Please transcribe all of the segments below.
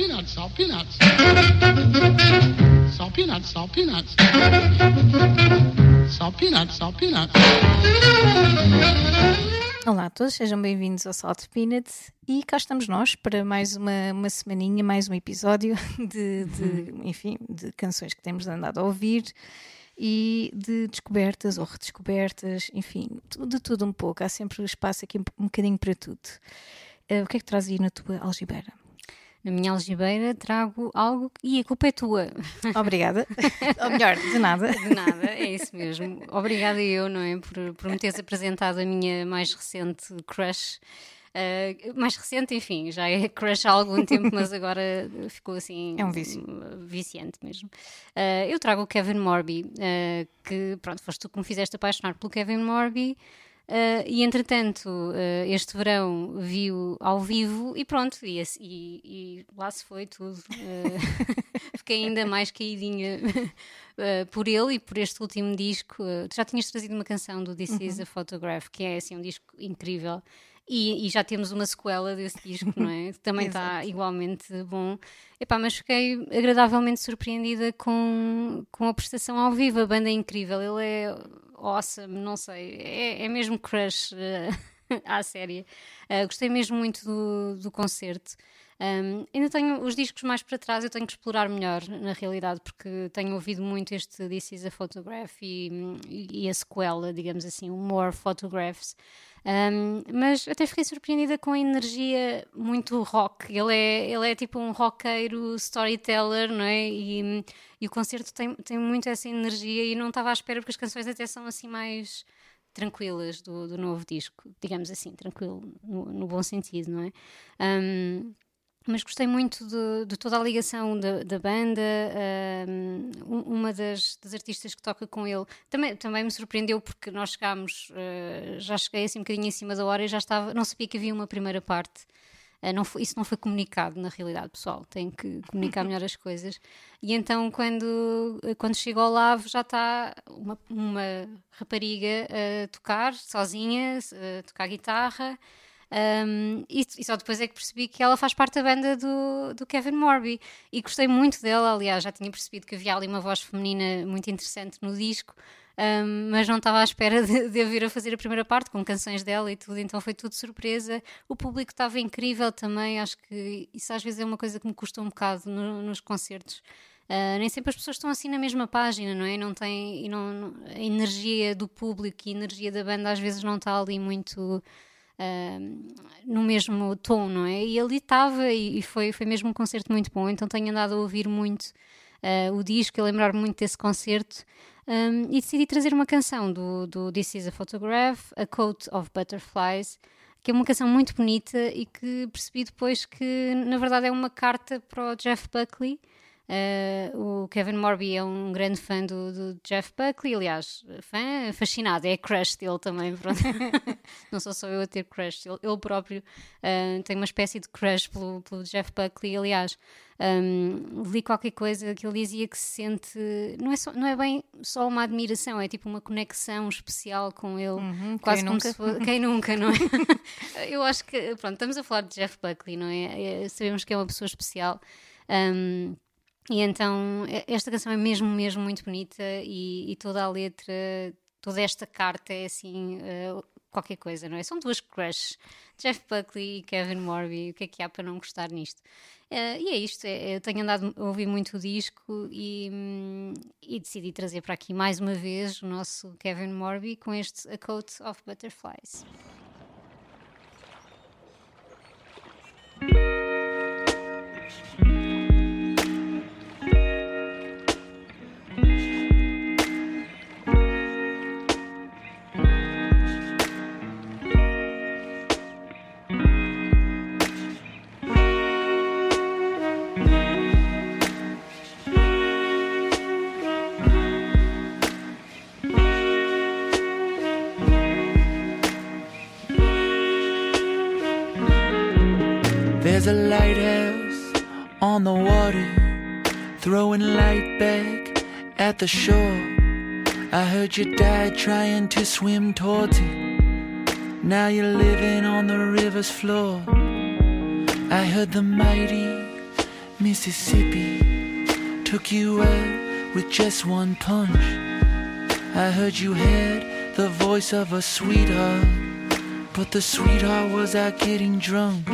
peanuts, salt peanuts. Salt peanuts, salt peanuts. Salt peanuts, salt peanuts. Olá a todos, sejam bem-vindos ao Salt Peanuts e cá estamos nós para mais uma, uma semaninha, mais um episódio de, de, enfim, de canções que temos andado a ouvir e de descobertas ou redescobertas, enfim, de tudo um pouco. Há sempre espaço aqui um bocadinho para tudo. Uh, o que é que traz aí na tua algibeira? Na minha algibeira trago algo e a culpa é tua. Obrigada. Ou melhor, de nada. De nada, é isso mesmo. Obrigada eu, não é? Por, por me teres apresentado a minha mais recente crush. Uh, mais recente, enfim, já é crush há algum tempo, mas agora ficou assim. É um vício. Viciante mesmo. Uh, eu trago o Kevin Morby, uh, que, pronto, foste tu que me fizeste apaixonar pelo Kevin Morby. Uh, e entretanto, uh, este verão viu ao vivo e pronto, e, e, e lá se foi tudo. Uh, fiquei ainda mais caidinha por ele e por este último disco. tu já tinhas trazido uma canção do This uhum. Is a Photograph, que é assim um disco incrível. E, e, já temos uma sequela desse disco, não é? Também está igualmente bom. Epá, mas fiquei agradavelmente surpreendida com, com a prestação ao vivo. A banda é incrível, ele é awesome, não sei, é, é mesmo crush uh, à série. Uh, gostei mesmo muito do, do concerto. Um, ainda tenho os discos mais para trás, eu tenho que explorar melhor, na realidade, porque tenho ouvido muito este This is a Photograph e, e a sequela, digamos assim, o More Photographs. Um, mas até fiquei surpreendida com a energia muito rock. Ele é, ele é tipo um roqueiro storyteller, não é? E, e o concerto tem, tem muito essa energia e não estava à espera porque as canções até são assim mais tranquilas do, do novo disco, digamos assim, tranquilo no, no bom sentido, não é? Um, mas gostei muito de, de, toda a ligação da, da banda. Um, uma das, das, artistas que toca com ele também, também me surpreendeu porque nós chegámos, uh, já cheguei assim um bocadinho em cima da hora e já estava, não sabia que havia uma primeira parte. Uh, não foi, isso não foi comunicado na realidade, pessoal. Tem que comunicar melhor as coisas. E então, quando, quando chego ao Lavo, já está uma, uma rapariga a tocar sozinha, a tocar guitarra. Um, e, e, só depois é que percebi que ela faz parte da banda do, do Kevin Morby e gostei muito dela. Aliás, já tinha percebido que havia ali uma voz feminina muito interessante no disco. Um, mas não estava à espera de, de vir a fazer a primeira parte com canções dela e tudo, então foi tudo surpresa. O público estava incrível também, acho que isso às vezes é uma coisa que me custa um bocado no, nos concertos. Uh, nem sempre as pessoas estão assim na mesma página, não é? Não tem, não, a energia do público e a energia da banda às vezes não está ali muito no mesmo tom, não é? E ele estava e, foi, foi mesmo um concerto muito bom, então tenho andado a ouvir muito uh, o disco e lembrar-me muito desse concerto. Um, e decidi trazer uma canção do, do This Is a Photograph, A Coat of Butterflies, que é uma canção muito bonita e que percebi depois que, na verdade, é uma carta para o Jeff Buckley, Uh, o Kevin Morby é um grande fã do, do, Jeff Buckley, aliás, fã fascinado, é crush dele também. Não sou só eu a ter crush, ele, ele próprio uh, tem uma espécie de crush pelo, pelo Jeff Buckley. Aliás, um, li qualquer coisa que ele dizia que se sente, não é, só, não é bem só uma admiração, é tipo uma conexão especial com ele, uhum, quase como nunca? se fosse, quem nunca, não é? eu acho que, pronto, estamos a falar de Jeff Buckley, não é? é sabemos que é uma pessoa especial. Um, e então esta canção é mesmo, mesmo muito bonita e, e toda a letra, toda esta carta é assim uh, qualquer coisa, não é? São duas crushes, Jeff Buckley e Kevin Morby, o que é que há para não gostar nisto? Uh, e é isto, é, eu tenho andado a ouvir muito o disco e, e, decidi trazer para aqui mais uma vez o nosso Kevin Morby com este A Coat of Butterflies. Throwing light back at the shore. I heard you died trying to swim towards it. Now you're living on the river's floor. I heard the mighty Mississippi took you out with just one punch. I heard you had the voice of a sweetheart, but the sweetheart was out getting drunk.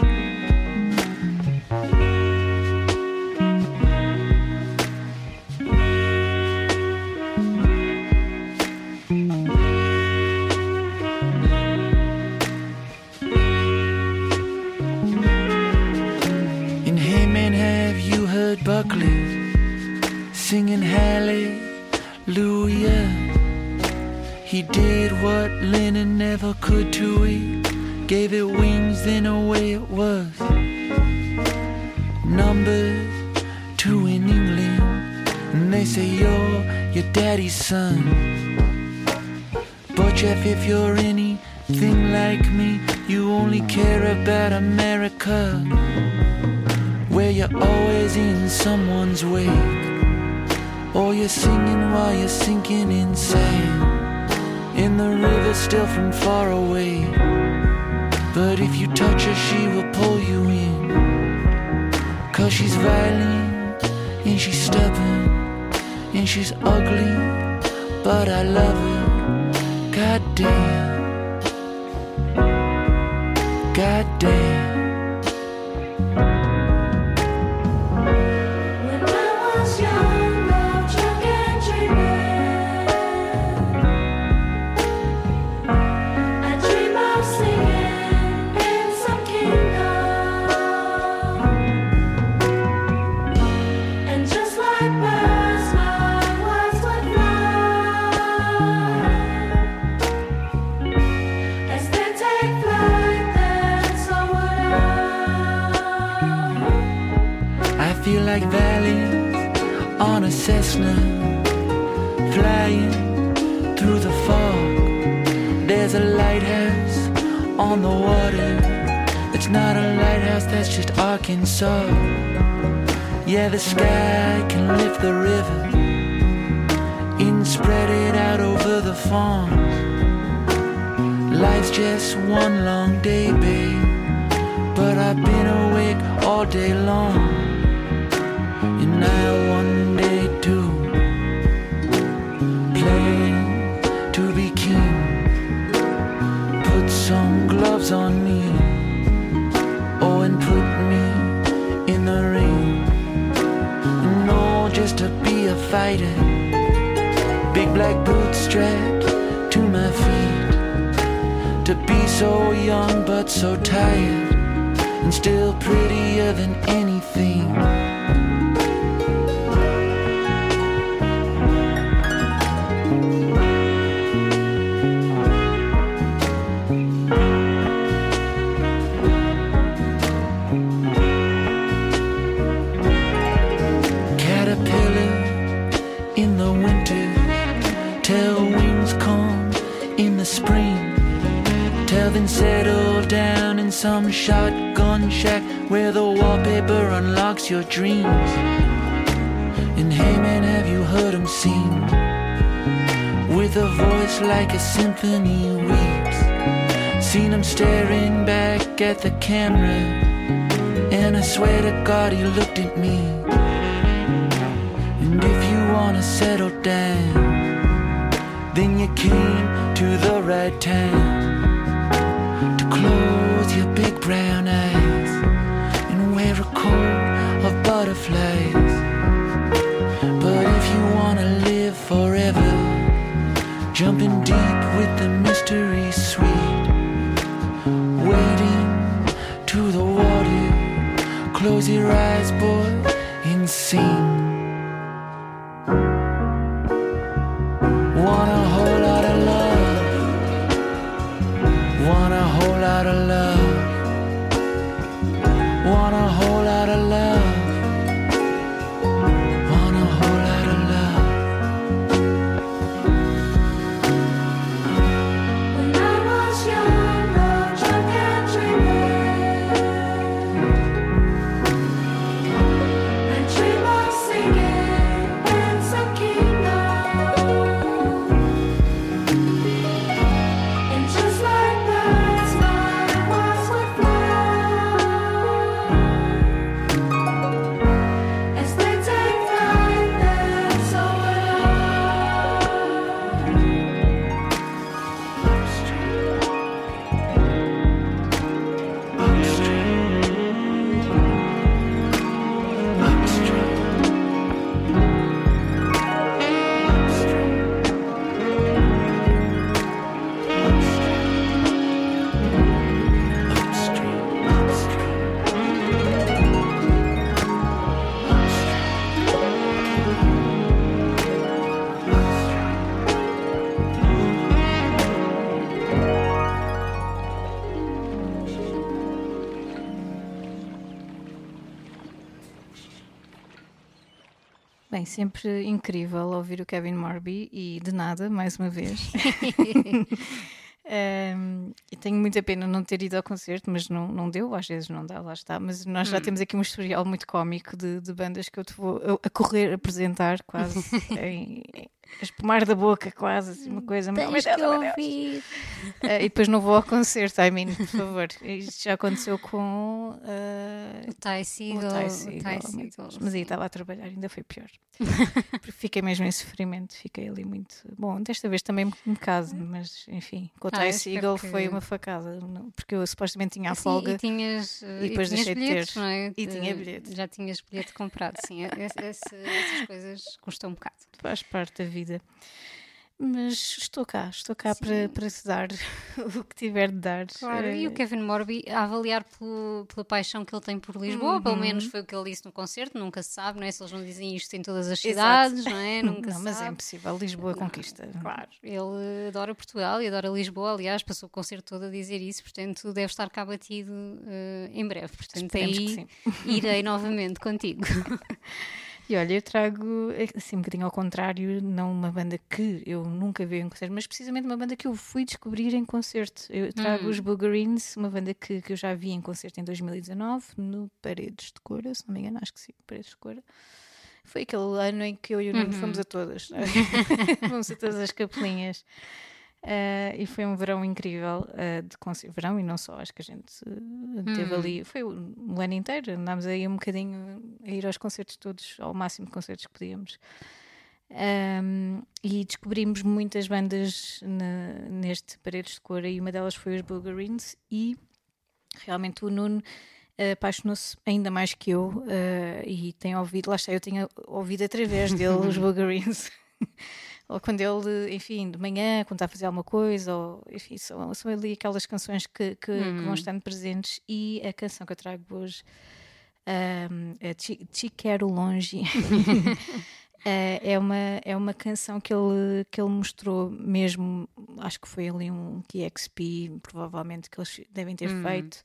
Could to it, gave it wings, then away it was. Number two in England, and they say you're your daddy's son. But Jeff, if you're anything like me, you only care about America where you're always in someone's wake, or you're singing while you're sinking in sand, in the river still from far away. But if you touch her, she will pull you in, cause she's violent and she's stubborn and she's ugly, but I love her. God damn. God damn. Just Arkansas. Yeah, the sky can lift the river and spread it out over the farms. Life's just one long day, babe. But I've been awake all day long. And I one fighter. Big black boots strapped to my feet. To be so young but so tired. And still prettier than anything. Some shotgun shack where the wallpaper unlocks your dreams. And hey man, have you heard him sing? With a voice like a symphony weeps. Seen him staring back at the camera. And I swear to God he looked at me. And if you wanna settle down, then you came to the right time to close your big brown eyes sempre incrível ouvir o Kevin Morby e de nada, mais uma vez. Um, e tenho muita pena não ter ido ao concerto, mas não, não deu, às vezes não dá, lá está. Mas nós já Hum. temos aqui um historial muito cómico de, de bandas que eu te vou a, a correr apresentar, quase em, espumar da boca, quase, assim, uma coisa. oh, meu Tens Deus, que ouvir. Ah, e depois não vou ao concerto, I mean, por favor. Isto já aconteceu com ah, O Ty o Seagal. Ty o Ty Seagal, Deus. Mas aí estava a trabalhar, ainda foi pior. Fiquei mesmo em sofrimento, fiquei ali muito. Bom, desta vez também me caso, mas enfim, com o Ah, Ty Seagal que- foi uma facada, porque eu supostamente tinha a Sim, folga. e tinhas, e depois tinhas deixei de ter. bilhetes, é? E tinha bilhete. Já tinhas bilhete comprado, sim. Esse- essas coisas custam um bocado. faz parte da vida. Mas estou cá, estou cá Sim. para, para te dar o que tiver de dar. Claro, e Eh, o Kevin Morby, a avaliar pelo- pela paixão que ele tem por Lisboa, pelo Uhum. menos foi o que ele disse no concerto, nunca se sabe, não é? Se eles não dizem isto em todas as Exato. cidades, não é? Nunca não, mas é sabe. impossível. Lisboa conquista. Claro, ele adora Portugal e adora Lisboa, aliás, passou o concerto todo a dizer isso, portanto deve estar cá batido eh, em breve. Portanto, Esperemos que aí sim. irei novamente contigo. E olha, eu trago, assim, um bocadinho ao contrário, não uma banda que eu nunca vi em concerto, mas precisamente uma banda que eu fui descobrir em concerto. Eu trago Hum. os Boogerines, uma banda que, que eu já vi em concerto em 2019, no Paredes de Cora, se não me engano, acho que sim, Paredes de Cora. Foi aquele ano em que eu e o Nuno Uhum. fomos a todas. fomos a todas as capelinhas. Ah, e foi um verão incrível ah, de concerto. Verão e não só, acho que a gente ah, teve Hum. ali. Foi o, o ano inteiro, andámos aí um bocadinho a ir aos concertos todos, ao máximo de concertos que podíamos. Ahm, e descobrimos muitas bandas na- neste Paredes de Cora e uma delas foi os Boogerines e realmente o Nuno apaixonou-se ainda mais que eu e tem ouvido, lá está, eu tinha ouvido através dele os Boogerines ou quando ele, enfim, de manhã, quando está a fazer alguma coisa ou enfim, são, são ali aquelas canções que, que, que vão estando presentes. E a canção que eu trago hoje ahm, é Te, Te Quero Longe. Eh, é, uma, é uma canção que ele, que ele mostrou mesmo, acho que foi ali um KXP, provavelmente que eles devem ter feito,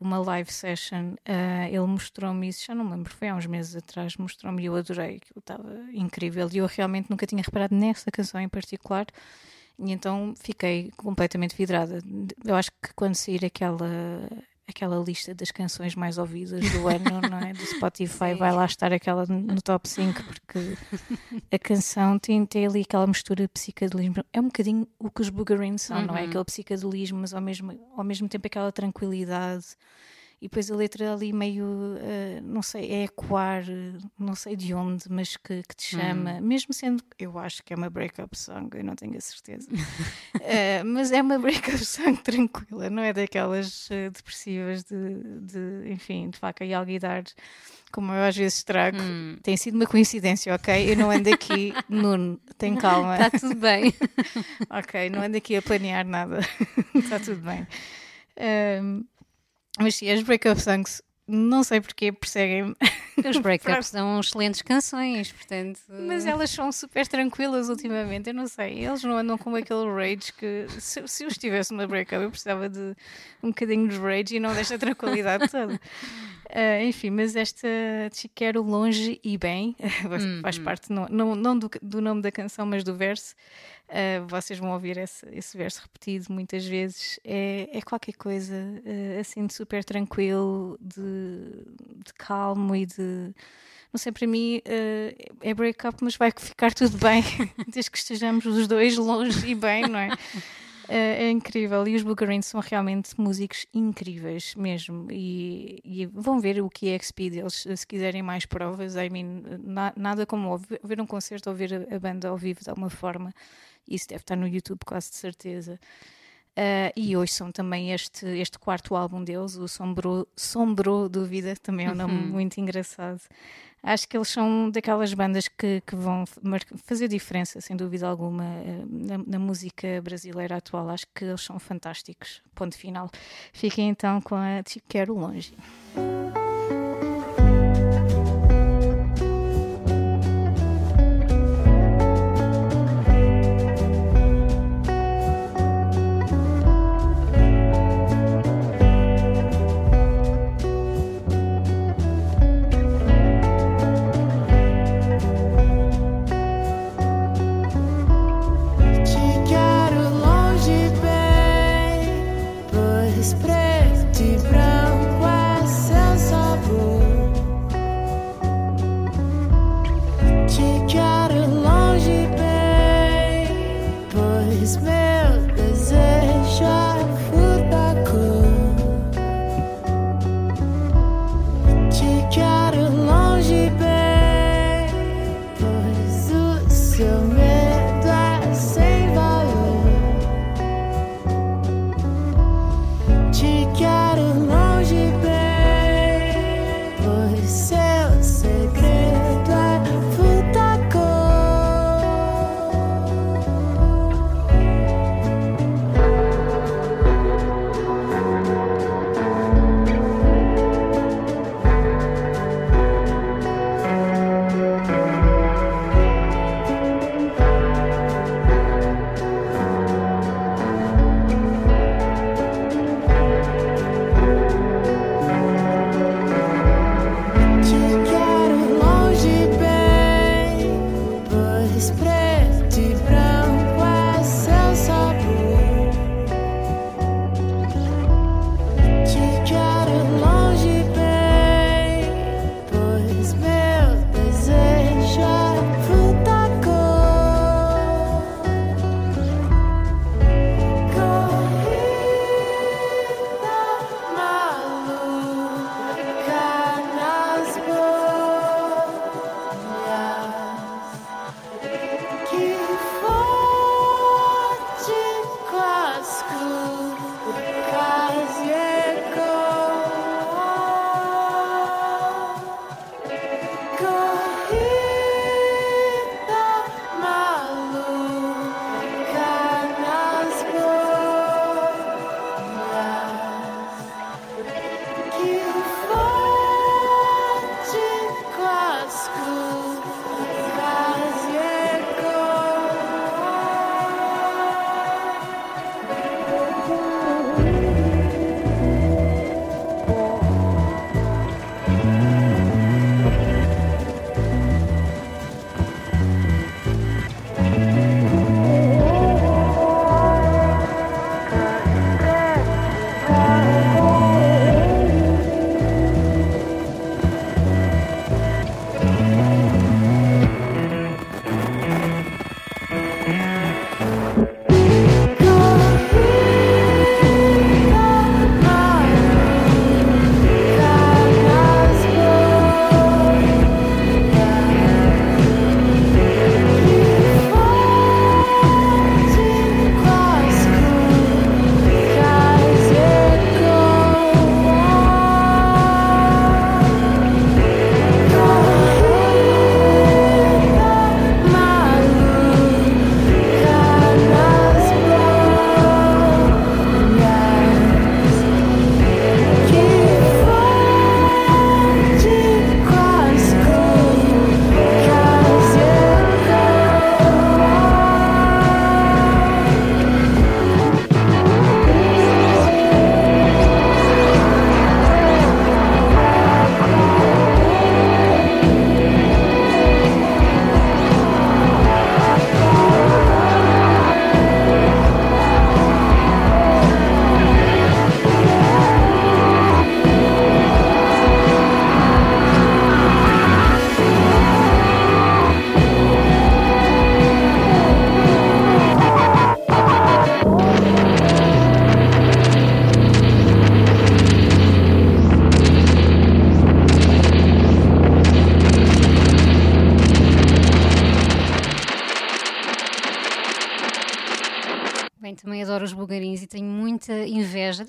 uma live session. eh, ele mostrou-me isso, já não me lembro, foi há uns meses atrás, mostrou-me e eu adorei, que estava incrível. E eu realmente nunca tinha reparado nessa canção em particular. E então fiquei completamente vidrada. Eu acho que quando sair aquela, aquela lista das canções mais ouvidas do ano, não é? Do Spotify, vai lá estar aquela no top 5, porque a canção tem, tem ali aquela mistura de psicadelismo. É um bocadinho o que os Boogerines são, não é? Uhum. Aquele psicadelismo, mas ao mesmo, ao mesmo tempo aquela tranquilidade. E depois a letra ali meio, eh, não sei, é ecoar, eh, não sei de onde, mas que, que te chama, mesmo sendo, eu acho que é uma breakup song, eu não tenho a certeza, Eh, mas é uma breakup song tranquila, não é daquelas eh, depressivas de, de, enfim, de faca e alguidar, como eu às vezes trago. Hum. Tem sido uma coincidência, ok? Eu não ando aqui, Nuno, tem calma. Está tudo bem. Ok, não ando aqui a planear nada. Está tudo bem. Ahm, mas sim, as breakup songs, não sei porque perseguem-me, Os breakups são excelentes canções, portanto. mas elas são super tranquilas ultimamente. Eu não sei, eles não andam com aquele rage que se, se eu estivesse numa breakup eu precisava de um bocadinho de rage e não desta tranquilidade toda. Ah, enfim, mas esta Te Quero Longe e Bem faz parte não, não, não do, do nome da canção, mas do verso. Ah, vocês vão ouvir esse, esse verso repetido muitas vezes. É, é qualquer coisa ah, assim de super tranquilo, de, de calmo e de. Não sei, para mim é break-up, mas vai ficar tudo bem, desde que estejamos os dois longe e bem, não é? É, é incrível. E os Boogerins são realmente músicos incríveis mesmo. E, e vão ver o que é XP deles se quiserem mais provas. I mean, na- nada como ouvir, um concerto ou ver a, a banda ao vivo de alguma forma. Isso deve estar no YouTube quase de certeza Ah, e hoje são também este, este quarto álbum deles, o Sombro, Sombro Dúvida, também é um nome muito engraçado. Acho que eles são daquelas bandas que, que vão fazer diferença, sem dúvida alguma, eh, na, na música brasileira atual. Acho que eles são fantásticos. Ponto final. Fiquem então com a Te Quero Longe.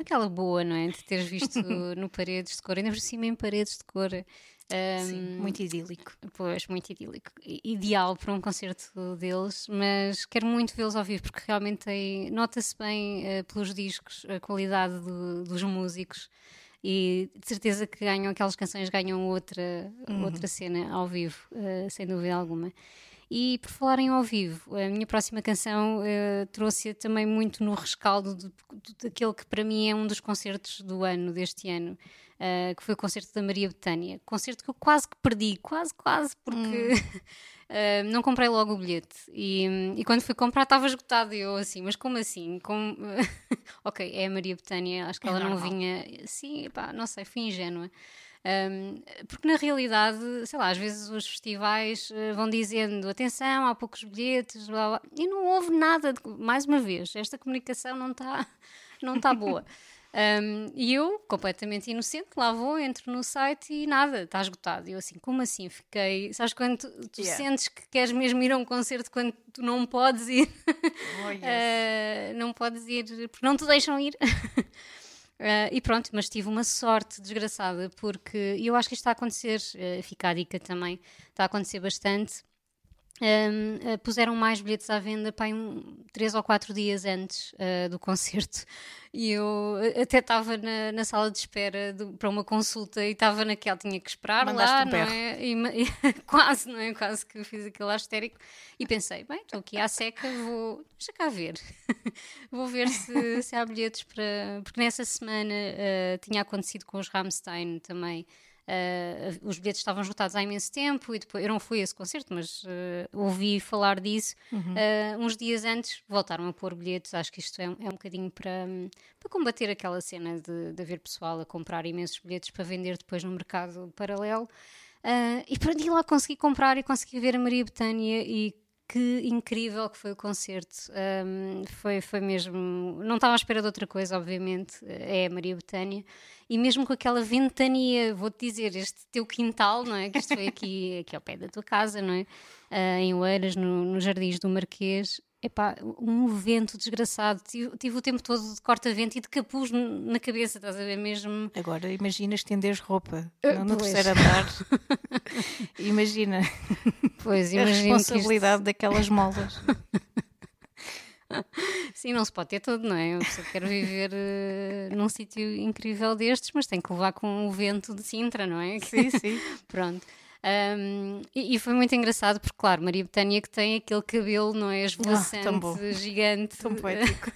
Daquela boa, não é? De teres visto no Paredes de Cor, ainda por cima em Paredes de Cor. Sim, Ahm, muito idílico. Pois, muito idílico. Ideal para um concerto deles, mas quero muito vê-los ao vivo porque realmente tem- nota-se bem eh, pelos discos a qualidade do- dos músicos e de certeza que ganham aquelas canções, ganham outra, outra cena ao vivo, eh, sem dúvida alguma. E por falarem ao vivo, a minha próxima canção eh, trouxe também muito no rescaldo de- de- daquele que para mim é um dos concertos do ano, deste ano, eh, que foi o concerto da Maria Betânia. Concerto que eu quase que perdi, quase, quase, porque eh, não comprei logo o bilhete. E, e quando fui comprar estava esgotado. E eu assim, mas como assim? Como... ok, é a Maria Betânia, acho que É ela não normal. vinha. Sim, pá, não sei, fui ingênua. Um, porque na realidade, sei lá, às vezes os festivais eh, vão dizendo atenção, há poucos bilhetes, blá, blá, e não houve nada, de- mais uma vez, esta comunicação não está não tá boa. Um, e eu, completamente inocente, lá vou, entro no site e nada, está esgotado. E eu assim, como assim? Fiquei. Sabes quando tu, tu Yeah. sentes que queres mesmo ir a um concerto quando tu não podes ir? Oh, yes. Uh, não podes ir porque não te deixam ir. Uh, e pronto, mas tive uma sorte desgraçada porque eu acho que isto está a acontecer, uh, fica a dica também, está a acontecer bastante. Um, uh, puseram mais bilhetes à venda para um, três ou quatro dias antes uh, do concerto e eu uh, até estava na, na sala de espera do- para uma consulta e estava naquela, tinha que esperar Mandaste lá, um não é? E e quase, não é? Quase que fiz aquilo histérico e pensei, bem, estou aqui à seca, vou, deixa cá ver, vou ver se, se há bilhetes para. Porque nessa semana uh, tinha acontecido com os Rammstein também. Uh, os bilhetes estavam esgotados há imenso tempo e depois eu não fui a esse concerto, mas uh, ouvi falar disso. Uh, uns dias antes voltaram a pôr bilhetes. Acho que isto é, um- é um bocadinho para, para combater aquela cena de, de haver pessoal a comprar imensos bilhetes para vender depois no mercado paralelo. Uh, e para ir lá consegui comprar e consegui ver a Maria Betânia e que incrível que foi o concerto. Um, foi, foi mesmo. Não estava à espera de outra coisa, obviamente. É a Maria Betânia. E mesmo com aquela ventania, vou-te dizer, este teu quintal, não é? Que isto foi aqui, aqui ao pé da tua casa, não é? Ah, em Oeiras, no, nos Jardins do Marquês. Epá, um vento desgraçado. Tive, tive o tempo todo de corta-vento e de capuz na cabeça, estás a ver mesmo? Agora imagina estenderes roupa Uh, no, no pois. terceiro andar. imagina Pois, a imagino que isto- responsabilidade daquelas molas. Sim, não se pode ter tudo, não é? Eu pessoa quer viver eh, num sítio incrível destes, mas tem que levar com o vento de Sintra, não é? sim, sim. Pronto. Um, e, e foi muito engraçado porque, claro, Maria Betânia que tem aquele cabelo, não é? Esvoaçante, bom. gigante. Tão poético.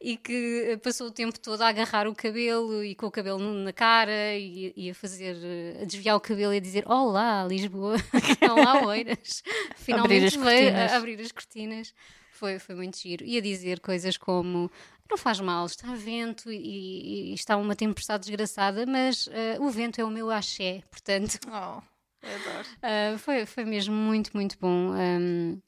e que passou o tempo todo a agarrar o cabelo e com o cabelo na cara e, e a fazer, a desviar o cabelo e a dizer Olá, Lisboa, Olá, Oeiras. Finalmente veio a abrir as cortinas. Foi, foi muito giro. E a dizer coisas como não faz mal, está vento e, e está uma tempestade desgraçada, mas eh, o vento é o meu axé, portanto Oh, adoro. Uh, foi, foi mesmo muito, muito bom. Um,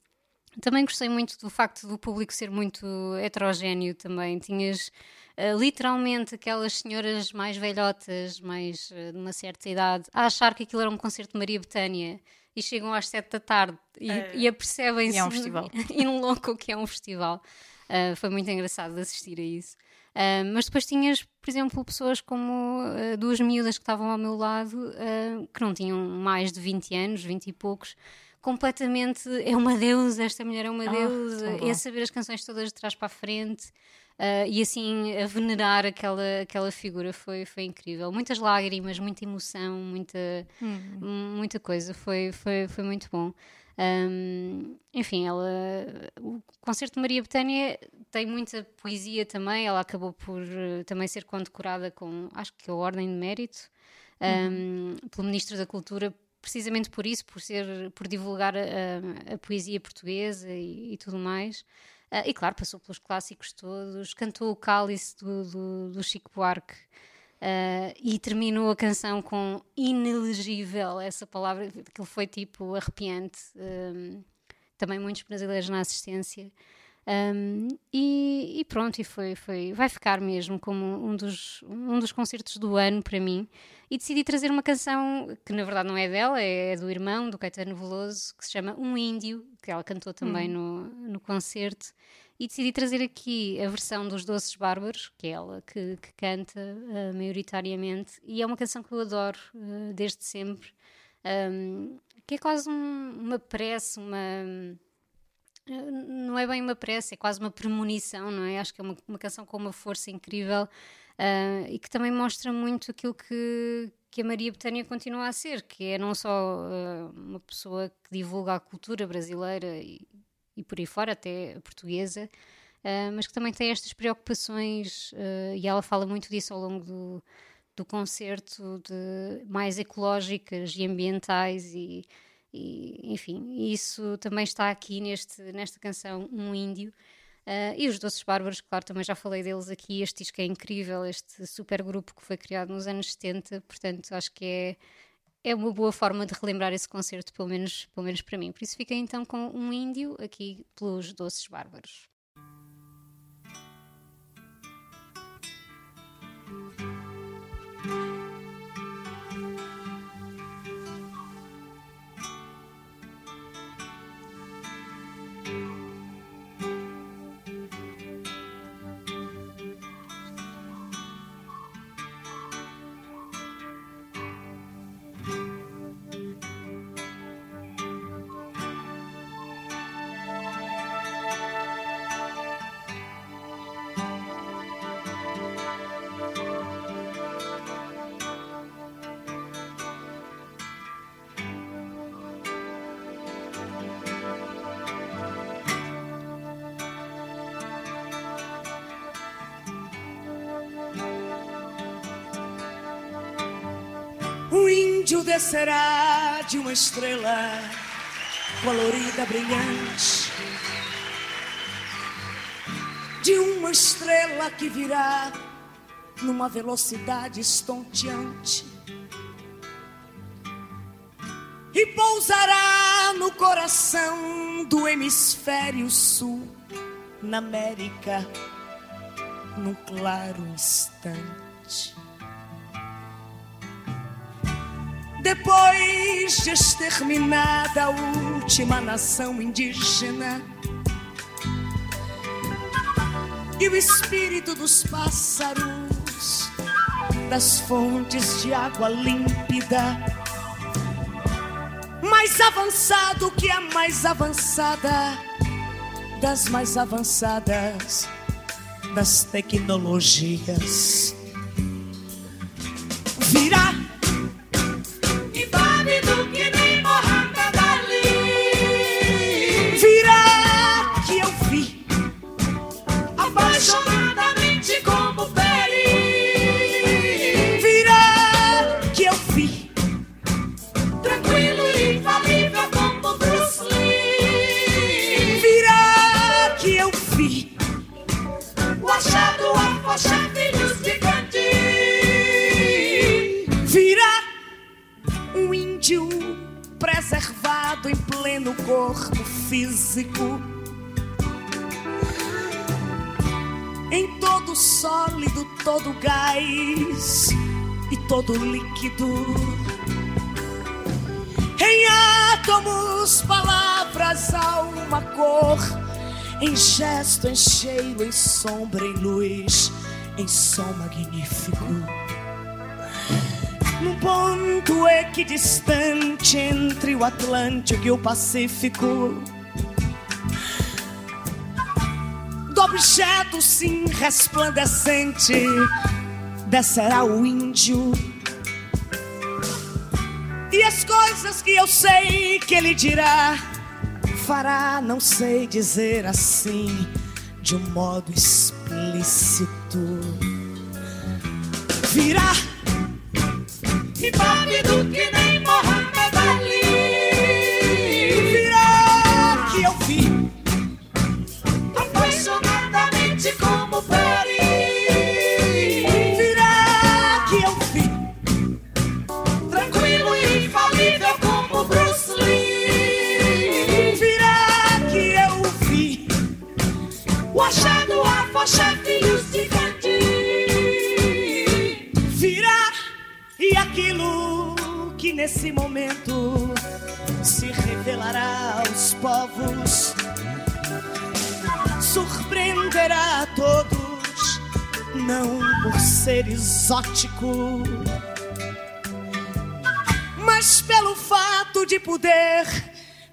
também gostei muito do facto do público ser muito heterogéneo também. Tinhas uh, literalmente aquelas senhoras mais velhotas, mais uh, de uma certa idade, a achar que aquilo era um concerto de Maria Betânia e chegam às sete da tarde e, e apercebem-se e é um festival. e não louco que é um festival. Uh, foi muito engraçado de assistir a isso. Uh, mas depois tinhas, por exemplo, pessoas como uh, duas miúdas que estavam ao meu lado, uh, que não tinham mais de 20 anos, 20 e poucos, completamente é uma deusa, esta mulher é uma Ah, deusa, bom. é saber as canções todas de trás para a frente. uh, e assim a venerar aquela, aquela figura foi, foi incrível. Muitas lágrimas, muita emoção, muita, Hum. muita coisa. Foi, foi, foi muito bom. Um, enfim, ela, o concerto de Maria Betânia tem muita poesia também. Ela acabou por eh, também ser condecorada com, acho que a Ordem de Mérito, um, pelo Ministro da Cultura, precisamente por isso, por ser, por divulgar a, a- poesia portuguesa e, e tudo mais. Ah, e claro, passou pelos clássicos todos, cantou o cálice do, do, do Chico Buarque. Ah, e terminou a canção com inelegível, essa palavra, aquilo foi tipo arrepiante. um, também muitos brasileiros na assistência. Um, e, e pronto, e foi, foi, vai ficar mesmo como um dos, um dos concertos do ano para mim. E decidi trazer uma canção que na verdade não é dela, é do irmão, do Caetano Veloso, que se chama Um Índio, que ela cantou também no, no concerto. E decidi trazer aqui a versão dos Doces Bárbaros, que é ela que, que canta uh, maioritariamente, e é uma canção que eu adoro uh, desde sempre, um, que é quase um, uma prece, uma. Não é bem uma prece, é quase uma premonição, não é? Acho que é uma, uma canção com uma força incrível uh, e que também mostra muito aquilo que, que a Maria Betânia continua a ser, que é não só uma pessoa que divulga a cultura brasileira e, e por aí fora, até portuguesa, uh, mas que também tem estas preocupações, uh, e ela fala muito disso ao longo do, do concerto, de mais ecológicas e ambientais e, e, enfim, isso também está aqui neste, nesta canção Um Índio. Uh, e os Doces Bárbaros, claro, também já falei deles aqui. Este disco é incrível, este super grupo que foi criado nos anos 70, portanto, acho que é é uma boa forma de relembrar esse concerto, pelo menos, pelo menos para mim. Por isso fiquei então com um índio aqui pelos Doces Bárbaros. Descerá de uma estrela colorida, brilhante. De uma estrela que virá numa velocidade estonteante. E pousará no coração do hemisfério sul, na América, num claro instante. Depois de exterminada a última nação indígena e o espírito dos pássaros, das fontes de água límpida, mais avançado que a mais avançada das mais avançadas das tecnologias. Preservado em pleno corpo físico. Em todo sólido, todo gás e todo líquido. Em átomos, palavras, alma, cor. Em gesto, em cheio, em sombra, em luz. Em som magnífico num ponto equidistante entre o Atlântico e o Pacífico. Do objeto sim resplandecente descerá o índio. E as coisas que eu sei que ele dirá, fará, não sei dizer assim, de um modo explícito. Virá Impávido que nem Mohamed ser exótico, mas pelo fato de poder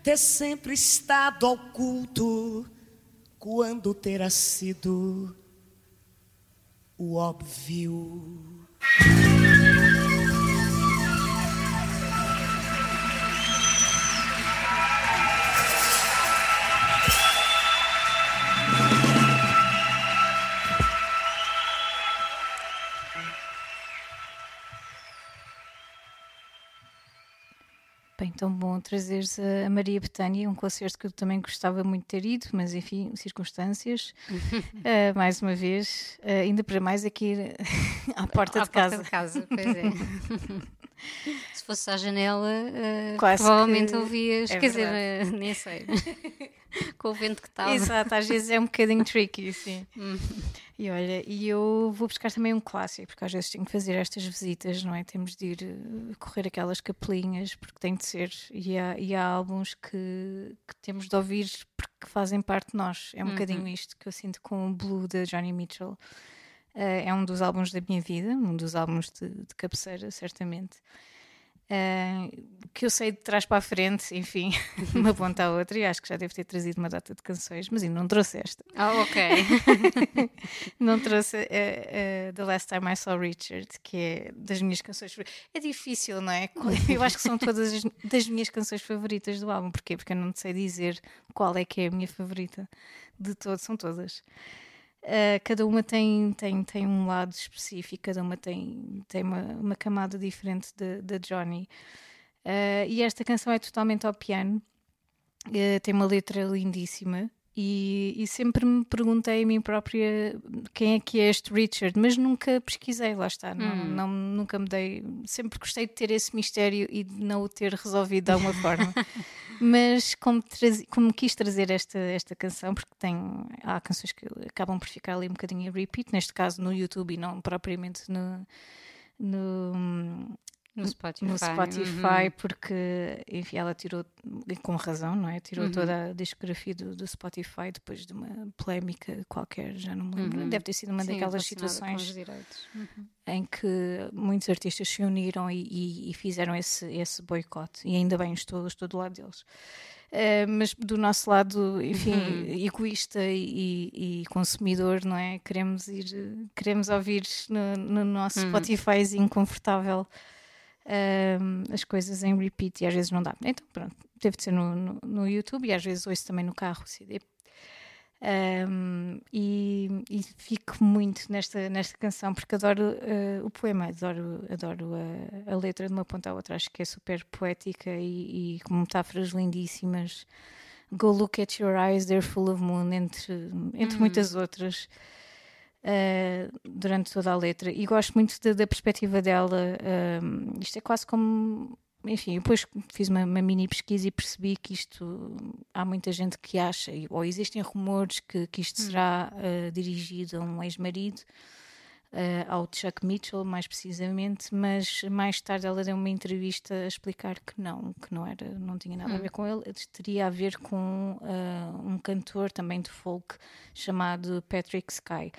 ter sempre estado oculto quando terá sido o óbvio. Tão bom trazeres a Maria Betânia, um concerto que eu também gostava muito de ter ido, mas enfim, circunstâncias. Ah, mais uma vez, ah, ainda para mais aqui à porta À de casa. de casa, pois é. Se fosse à janela, eh, Quase provavelmente que- ouvias, é quer dizer, verdade. nem sei, com o vento que estava. Exato, às vezes é um bocadinho tricky, sim. Uhum. E olha, e eu vou buscar também um clássico, porque às vezes tenho que fazer estas visitas, não é? Temos de ir eh, correr aquelas capelinhas, porque tem de ser. E há, e há álbuns que, que temos de ouvir porque fazem parte de nós. É um bocadinho isto que eu sinto com o Blue da Johnny Mitchell. Eh, é um dos álbuns da minha vida, um dos álbuns de, de cabeceira, certamente. Eh, que eu sei de trás para a frente, enfim, de uma ponta à outra, e acho que já devo ter trazido uma data de canções, mas ainda não trouxe esta. Ah, ok. Não trouxe eh, eh, The Last Time I Saw Richard, que é das minhas canções favoritas. É difícil, não é? Eu acho que são todas as, das minhas canções favoritas do álbum. Porquê? Porque eu não sei dizer qual é que é a minha favorita de todas, são todas. Eh, cada uma tem, tem, tem um lado específico, cada uma tem, tem uma, uma camada diferente da Johnny. Eh, e esta canção é totalmente ao piano, eh, tem uma letra lindíssima. E, e sempre me perguntei a mim própria quem é que é este Richard, mas nunca pesquisei, lá está, não, não- nunca me dei. Sempre gostei de ter esse mistério e de não o ter resolvido de alguma forma. Mas como, trazi- como quis trazer esta, esta canção, porque tem, há canções que acabam por ficar ali um bocadinho a repeat, neste caso no YouTube e não propriamente no, no, No Spotify. no Uhum. Spotify, porque enfim, ela tirou, e com razão, não é? Tirou Uhum. toda a discografia do, do Spotify depois de uma polémica qualquer, já não me lembro. Uhum. Deve ter sido uma Sim, daquelas situações. Uhum. em que muitos artistas se uniram e, e- e fizeram esse, esse boicote. E ainda bem, estou, estou do lado deles. Eh, mas do nosso lado, enfim, Uhum. egoísta e, e- consumidor, não é? Queremos ir, queremos ouvir no, no nosso Uhum. Spotifyzinho confortável ehm, as coisas em repeat e às vezes não dá. Então, pronto, teve de ser no, no, no YouTube e às vezes ouço também no carro o CD. Um, e, e fico muito nesta, nesta canção porque adoro uh, o poema, adoro, adoro a, a letra de uma ponta à outra, acho que é super poética e, e com metáforas lindíssimas. Go look at your eyes, they're full of moon, entre, entre muitas outras, uh, durante toda a letra. E gosto muito da, da perspectiva dela. um, isto é quase como enfim, depois fiz uma, uma mini pesquisa e percebi que isto há muita gente que acha, ou existem rumores que, que isto será eh, dirigido a um ex-marido, ao Chuck Mitchell, mais precisamente, mas mais tarde ela deu uma entrevista a explicar que não, que não era, não tinha nada a ver com ele, teria a ver com eh, um cantor também de folk chamado Patrick Sky.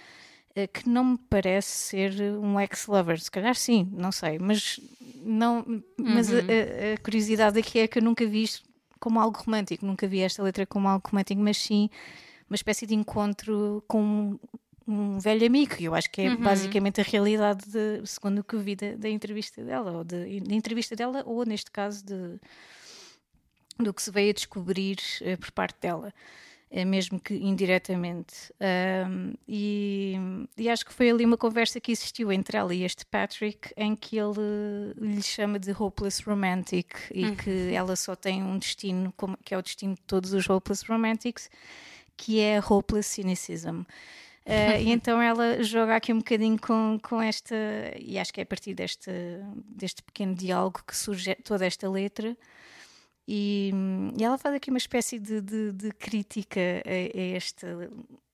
eh, Que não me parece ser um ex-lover, se calhar sim, não sei, mas não, mas a, a- a curiosidade aqui é que eu nunca vi isto como algo romântico, nunca vi esta letra como algo romântico, mas sim uma espécie de encontro com um, um velho amigo, e eu acho que é basicamente a realidade, de- segundo o que eu vi da, da entrevista dela, ou de, da entrevista dela, ou neste caso de, do que se veio a descobrir eh, por parte dela. eh, mesmo que indiretamente. Ahm, e, e acho que foi ali uma conversa que existiu entre ela e este Patrick, em que ele lhe chama de hopeless romantic e que ela só tem um destino, como, que é o destino de todos os hopeless romantics, que é hopeless cynicism. Eh, e então ela joga aqui um bocadinho com, com esta, e acho que é a partir deste, deste pequeno diálogo que surge toda esta letra. E, e ela faz aqui uma espécie de, de- de crítica a, a esta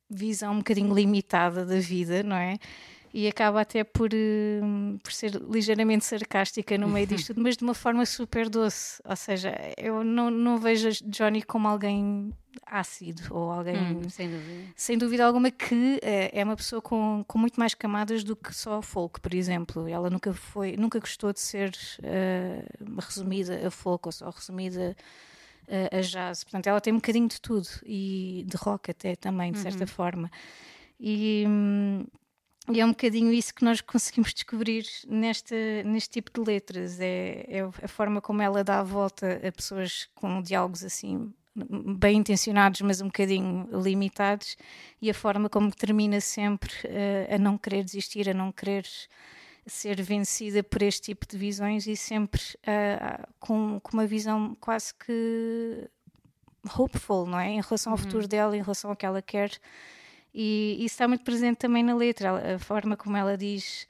visão um bocadinho limitada da vida, não é? E acaba até por, eh, por ser ligeiramente sarcástica no meio disto tudo, mas de uma forma super doce. Ou seja, eu não, não vejo Johnny como alguém ácido ou alguém Hum, sem dúvida. sem dúvida alguma que eh, é uma pessoa com, com muito mais camadas do que só folk, por exemplo. Ela nunca foi, nunca gostou de ser eh, resumida a folk ou só resumida a jazz. Portanto, ela tem um bocadinho de tudo e de rock até também, de certa forma. E, hum, e é um bocadinho isso que nós conseguimos descobrir neste, neste tipo de letras. É, é a forma como ela dá a volta a pessoas com diálogos assim bem intencionados, mas um bocadinho limitados, e a forma como termina sempre eh, a não querer desistir, a não querer ser vencida por este tipo de visões e sempre eh, com, com uma visão quase que hopeful, não é? Em relação ao futuro dela, em relação ao que ela quer. E isso está muito presente também na letra, a forma como ela diz.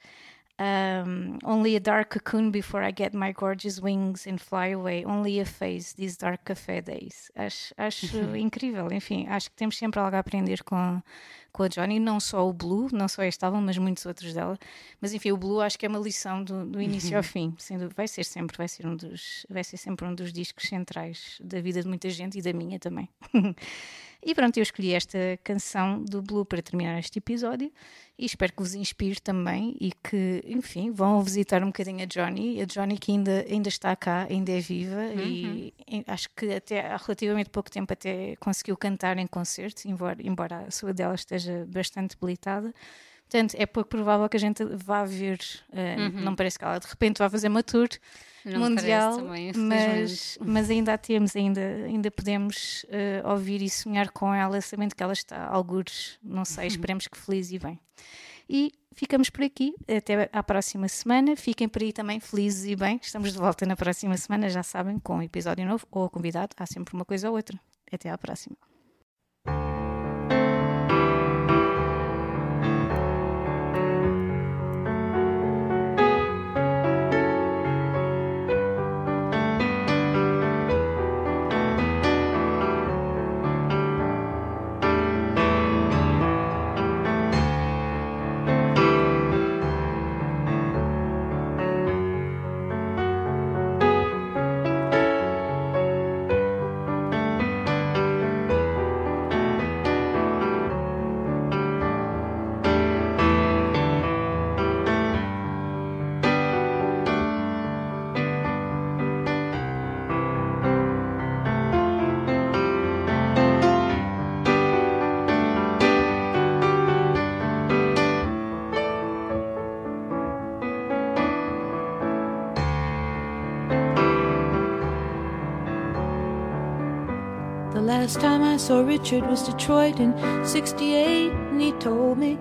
um, only a dark cocoon before I get my gorgeous wings and fly away. Only a phase these dark café days. Acho, acho incrível. Enfim, acho que temos sempre algo a aprender com, com a Johnny. Não só o Blue, não só este álbum, mas muitos outros dela. Mas enfim, o Blue acho que é uma lição do, do início ao fim. Dúvida, vai ser sempre, vai ser um dos, vai ser sempre um dos discos centrais da vida de muita gente e da minha também. E pronto, eu escolhi esta canção do Blue para terminar este episódio e espero que vos inspire também e que, enfim, vão visitar um bocadinho a Johnny. A Johnny que ainda, ainda está cá, ainda é viva e, e acho que até há relativamente pouco tempo até conseguiu cantar em concertos, embora, embora a saúde dela esteja bastante debilitada. Portanto, é pouco provável que a gente vá ver. eh, Não parece que ela de repente vá fazer uma tour Não mundial, também, mas, mas ainda a temos, ainda, ainda podemos eh, ouvir e sonhar com ela, sabendo que ela está, algures, não sei, esperemos que feliz e bem. E ficamos por aqui, até à próxima semana. Fiquem por aí também felizes e bem. Estamos de volta na próxima semana, já sabem, com um episódio novo ou convidado. Há sempre uma coisa ou outra. Até à próxima. Last time I saw Richard was Detroit in 68, and he told me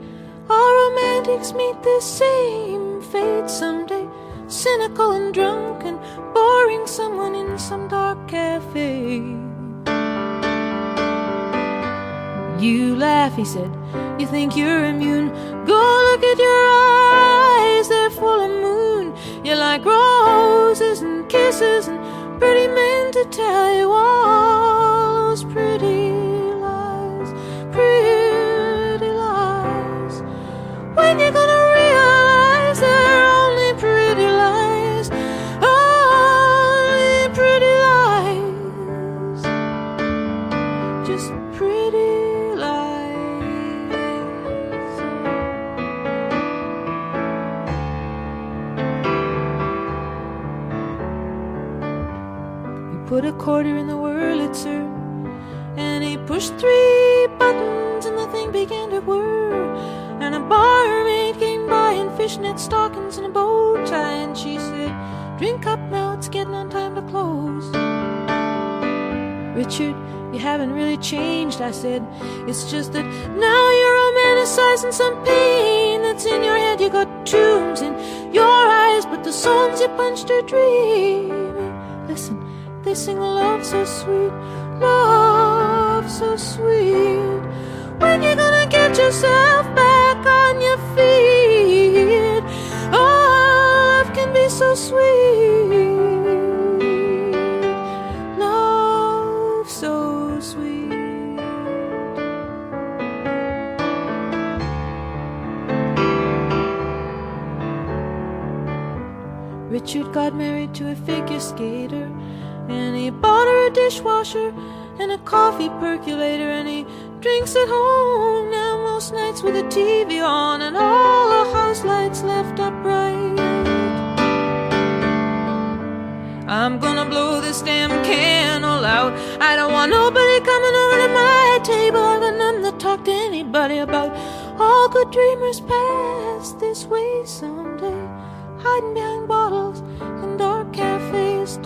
all romantics meet the same fate someday. Cynical and drunk and boring someone in some dark cafe. You laugh, he said. You think you're immune. Go look at your eyes, they're full of moon. You like roses and kisses and pretty men to tell you all put a quarter in the Wurlitzer and he pushed three buttons and the thing began to whir. And a barmaid came by in fishnet stockings and a bow tie and she said, Drink up now, it's getting on time to close. Richard, you haven't really changed, I said. It's just that now you're romanticizing some pain that's in your head. You got tombs in your eyes, but the songs you punched are dreaming. Sing love so sweet, love so sweet. When you gonna get yourself back on your feet? Oh, love can be so sweet. Love so sweet. Richard got married to a figure skater, dishwasher and a coffee percolator, and he drinks at home now most nights with the TV on and all the house lights left upright. I'm gonna blow this damn candle out. I don't want nobody coming over to my table. I got nothing to talk to anybody about. All good dreamers pass this way someday, hiding behind bottles in dark cafes.